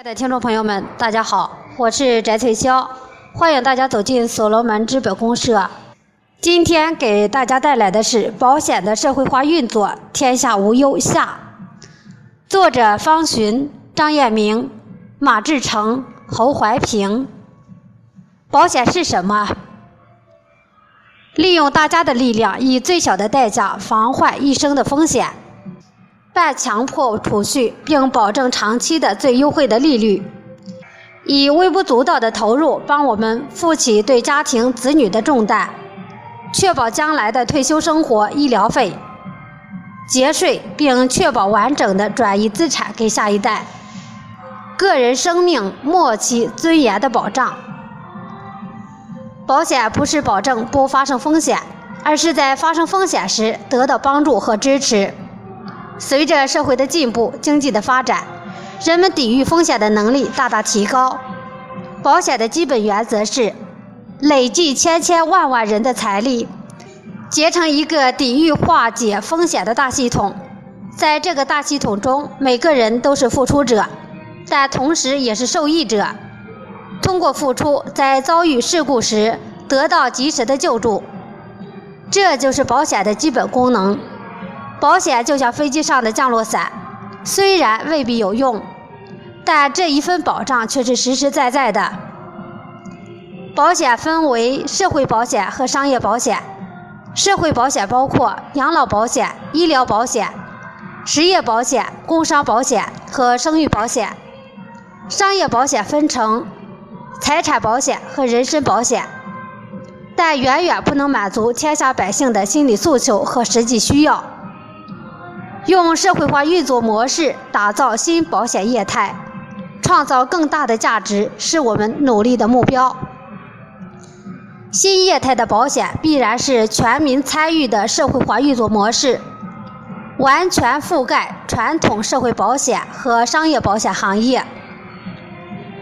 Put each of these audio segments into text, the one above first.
亲爱的听众朋友们，大家好，我是翟翠霄，欢迎大家走进所罗门资本公社。今天给大家带来的是保险的社会化运作，天下无忧下。作者方寻、张彦明、马志成、侯怀平。保险是什么？利用大家的力量，以最小的代价防患一生的风险。半强迫储蓄，并保证长期的最优惠的利率，以微不足道的投入帮我们负起对家庭子女的重担，确保将来的退休生活医疗费，节税，并确保完整的转移资产给下一代，个人生命末期尊严的保障。保险不是保证不发生风险，而是在发生风险时得到帮助和支持。随着社会的进步、经济的发展，人们抵御风险的能力大大提高。保险的基本原则是累计千千万万人的财力，结成一个抵御化解风险的大系统。在这个大系统中，每个人都是付出者，但同时也是受益者。通过付出，在遭遇事故时得到及时的救助，这就是保险的基本功能。保险就像飞机上的降落伞，虽然未必有用，但这一份保障却是实实在在的。保险分为社会保险和商业保险。社会保险包括养老保险、医疗保险、失业保险、工伤保险和生育保险。商业保险分成财产保险和人身保险，但远远不能满足天下百姓的心理诉求和实际需要。用社会化运作模式打造新保险业态，创造更大的价值，是我们努力的目标。新业态的保险必然是全民参与的社会化运作模式，完全覆盖传统社会保险和商业保险行业。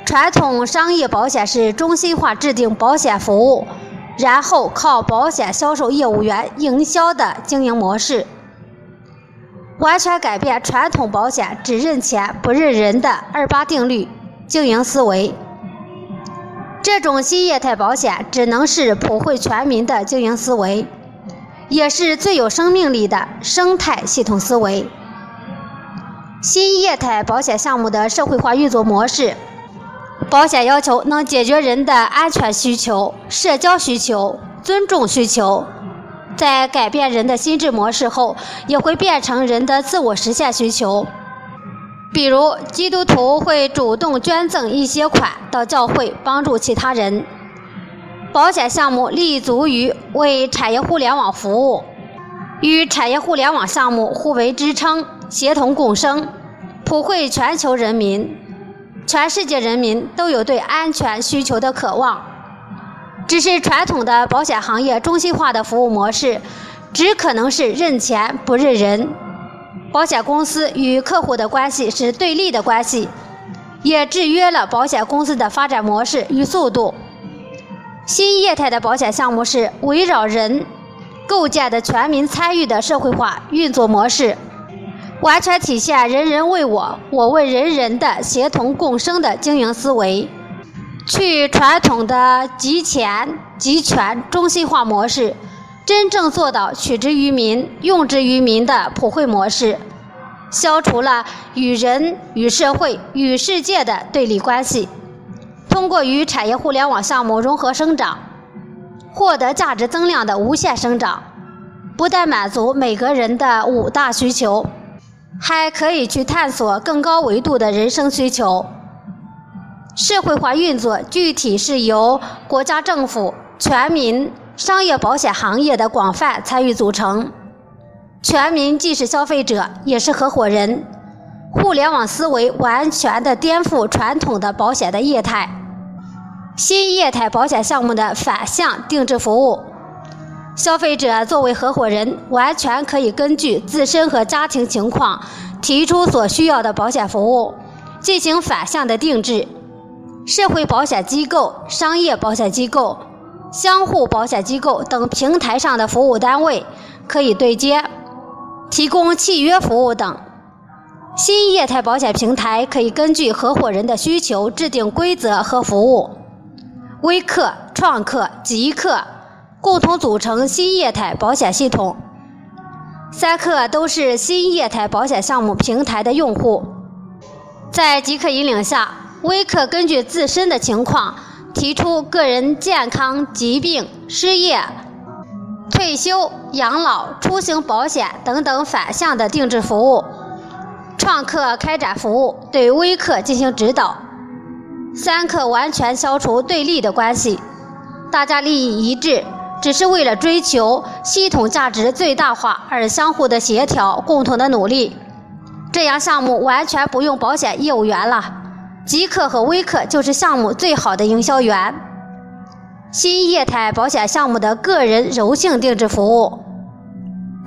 传统商业保险是中心化制定保险服务，然后靠保险销售业务员营销的经营模式。完全改变传统保险只认钱不认人的二八定律经营思维。这种新业态保险只能是普惠全民的经营思维，也是最有生命力的生态系统思维。新业态保险项目的社会化运作模式，保险要求能解决人的安全需求、社交需求、尊重需求。在改变人的心智模式后，也会变成人的自我实现需求。比如，基督徒会主动捐赠一些款到教会，帮助其他人。保险项目立足于为产业互联网服务，与产业互联网项目互为支撑，协同共生，普惠全球人民。全世界人民都有对安全需求的渴望。只是传统的保险行业中心化的服务模式，只可能是认钱不认人。保险公司与客户的关系是对立的关系，也制约了保险公司的发展模式与速度。新业态的保险项目是围绕人构建的全民参与的社会化运作模式，完全体现人人为我，我为人人的协同共生的经营思维。去传统的集钱集权中心化模式，真正做到取之于民、用之于民的普惠模式，消除了与人、与社会、与世界的对立关系。通过与产业互联网项目融合生长，获得价值增量的无限生长，不但满足每个人的五大需求，还可以去探索更高维度的人生需求。社会化运作具体是由国家政府、全民、商业保险行业的广泛参与组成。全民既是消费者，也是合伙人。互联网思维完全的颠覆传统的保险的业态。新业态保险项目的反向定制服务，消费者作为合伙人，完全可以根据自身和家庭情况提出所需要的保险服务，进行反向的定制。社会保险机构、商业保险机构、相互保险机构等平台上的服务单位可以对接，提供契约服务等。新业态保险平台可以根据合伙人的需求制定规则和服务。微客、创客、极客共同组成新业态保险系统。三客都是新业态保险项目平台的用户。在极客引领下，微客根据自身的情况提出个人健康、疾病、失业、退休、养老、出行保险等等反向的定制服务。创客开展服务，对微客进行指导。三客完全消除对立的关系，大家利益一致，只是为了追求系统价值最大化而相互的协调，共同的努力。这样项目完全不用保险业务员了，极客和微客就是项目最好的营销员。新业态保险项目的个人柔性定制服务。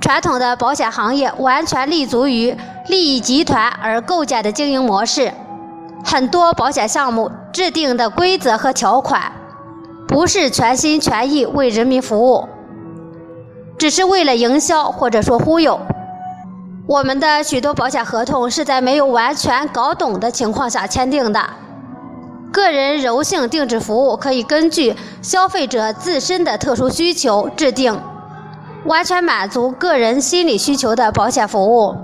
传统的保险行业完全立足于利益集团而构建的经营模式，很多保险项目制定的规则和条款，不是全心全意为人民服务，只是为了营销或者说忽悠。我们的许多保险合同是在没有完全搞懂的情况下签订的。个人柔性定制服务可以根据消费者自身的特殊需求制定。完全满足个人心理需求的保险服务，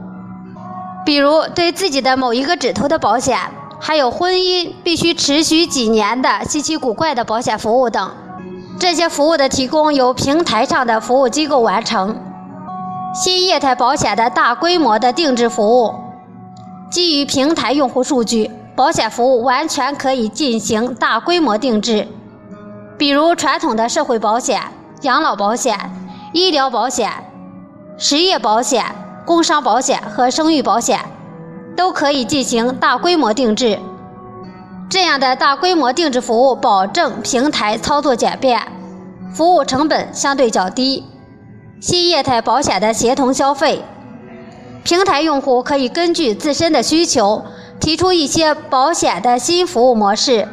比如对自己的某一个指头的保险，还有婚姻必须持续几年的稀奇古怪的保险服务等。这些服务的提供由平台上的服务机构完成。新业态保险的大规模的定制服务，基于平台用户数据，保险服务完全可以进行大规模定制。比如传统的社会保险、养老保险。医疗保险、失业保险、工伤保险和生育保险都可以进行大规模定制。这样的大规模定制服务保证平台操作简便，服务成本相对较低。新业态保险的协同消费，平台用户可以根据自身的需求提出一些保险的新服务模式，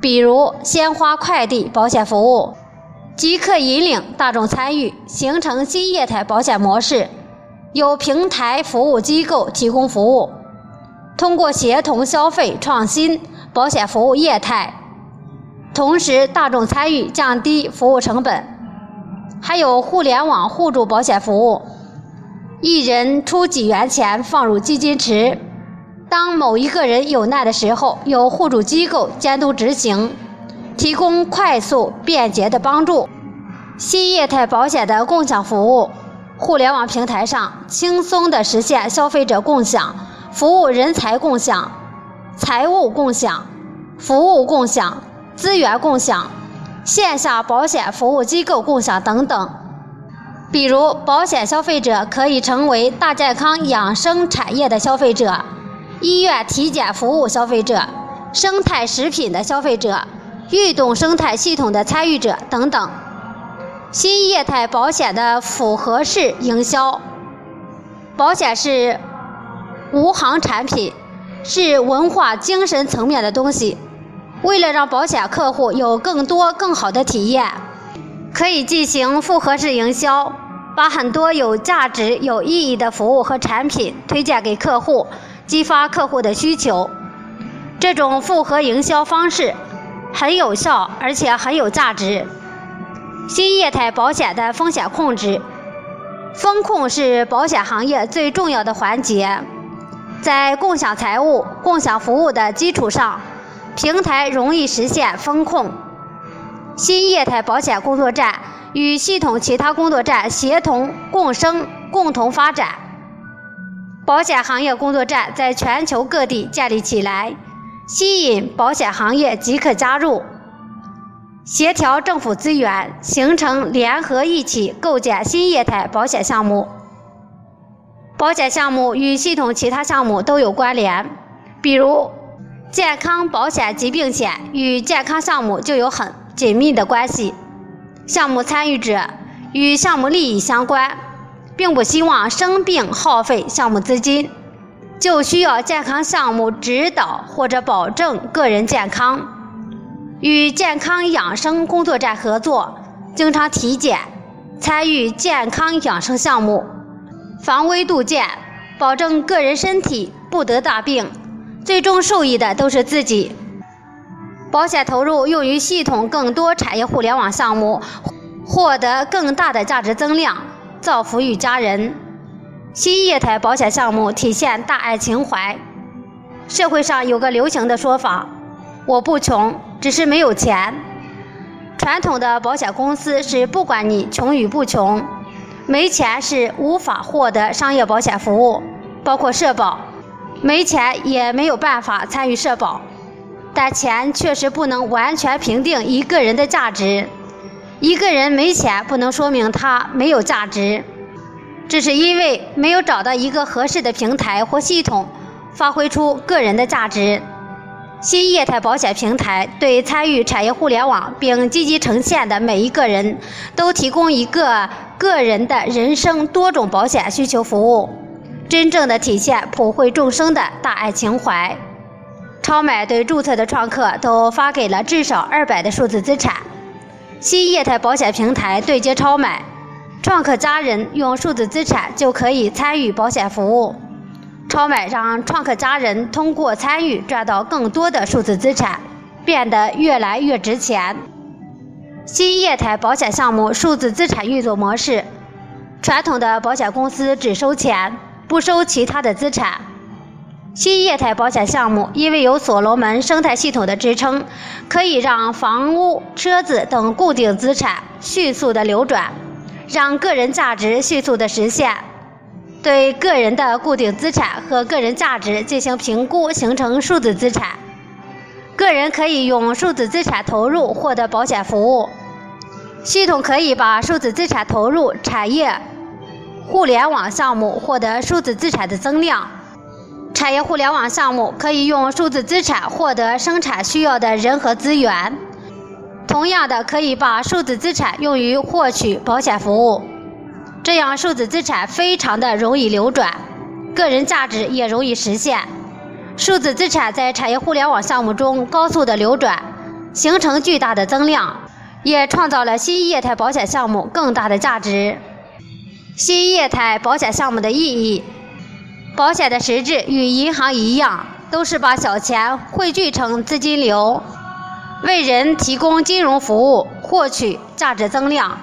比如鲜花快递保险服务。即刻引领大众参与，形成新业态保险模式，由平台服务机构提供服务，通过协同消费创新保险服务业态，同时大众参与降低服务成本。还有互联网互助保险服务，一人出几元钱放入基金池，当某一个人有难的时候，由互助机构监督执行。提供快速便捷的帮助，新业态保险的共享服务，互联网平台上轻松的实现消费者共享、服务人才共享、财务共享、服务共享、资源共享、线下保险服务机构共享等等。比如，保险消费者可以成为大健康养生产业的消费者、医院体检服务消费者、生态食品的消费者。运动生态系统的参与者等等，新业态保险的复合式营销。保险是无行产品，是文化精神层面的东西。为了让保险客户有更多更好的体验，可以进行复合式营销，把很多有价值、有意义的服务和产品推荐给客户，激发客户的需求。这种复合营销方式。很有效，而且很有价值。新业态保险的风险控制，风控是保险行业最重要的环节。在共享财务、共享服务的基础上，平台容易实现风控。新业态保险工作站与系统其他工作站协同共生，共同发展。保险行业工作站在全球各地建立起来。吸引保险行业即可加入，协调政府资源，形成联合一起构建新业态保险项目。保险项目与系统其他项目都有关联，比如健康保险疾病险与健康项目就有很紧密的关系。项目参与者与项目利益相关，并不希望生病耗费项目资金。就需要健康项目指导或者保证个人健康，与健康养生工作站合作，经常体检，参与健康养生项目，防微杜渐，保证个人身体不得大病，最终受益的都是自己。保险投入用于系统更多产业互联网项目，获得更大的价值增量，造福于家人。新业态保险项目体现大爱情怀。社会上有个流行的说法：“我不穷，只是没有钱。”传统的保险公司是不管你穷与不穷，没钱是无法获得商业保险服务，包括社保，没钱也没有办法参与社保。但钱确实不能完全评定一个人的价值，一个人没钱不能说明他没有价值，这是因为没有找到一个合适的平台或系统，发挥出个人的价值。新业态保险平台对参与产业互联网并积极呈现的每一个人都提供一个个人的人生多种保险需求服务，真正的体现普惠众生的大爱情怀。超买对注册的创客都发给了至少二百的数字资产。新业态保险平台对接超买，创客家人用数字资产就可以参与保险服务。超买让创客家人通过参与赚到更多的数字资产，变得越来越值钱。新业态保险项目数字资产运作模式：传统的保险公司只收钱，不收其他的资产。新业态保险项目因为有所罗门生态系统的支撑，可以让房屋、车子等固定资产迅速的流转，让个人价值迅速的实现。对个人的固定资产和个人价值进行评估，形成数字资产。个人可以用数字资产投入获得保险服务，系统可以把数字资产投入产业互联网项目获得数字资产的增量。产业互联网项目可以用数字资产获得生产需要的人和资源，同样的可以把数字资产用于获取保险服务，这样数字资产非常的容易流转，个人价值也容易实现。数字资产在产业互联网项目中高速的流转，形成巨大的增量，也创造了新业态保险项目更大的价值。新业态保险项目的意义。保险的实质与银行一样，都是把小钱汇聚成资金流，为人提供金融服务，获取价值增量，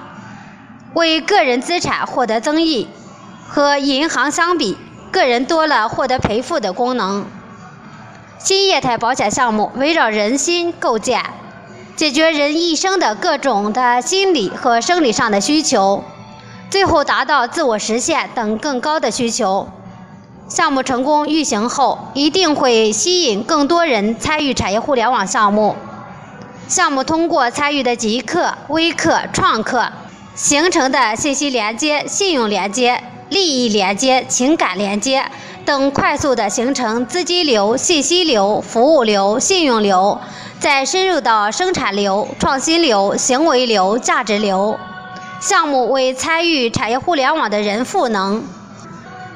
为个人资产获得增益。和银行相比，个人多了获得赔付的功能。新业态保险项目围绕人心构建，解决人一生的各种的心理和生理上的需求，最后达到自我实现等更高的需求。项目成功运行后，一定会吸引更多人参与产业互联网项目。项目通过参与的极客、微客、创客形成的信息连接、信用连接、利益连接、情感连接等，快速的形成资金流、信息流、服务流、信用流，再深入到生产流、创新流、行为流、价值流。项目为参与产业互联网的人赋能。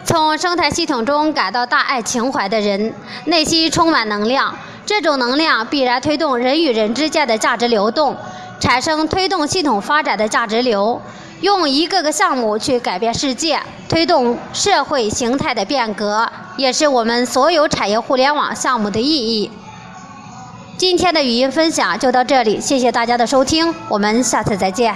从生态系统中感到大爱情怀的人，内心充满能量。这种能量必然推动人与人之间的价值流动，产生推动系统发展的价值流，用一个个项目去改变世界，推动社会形态的变革，也是我们所有产业互联网项目的意义。今天的语音分享就到这里，谢谢大家的收听，我们下次再见。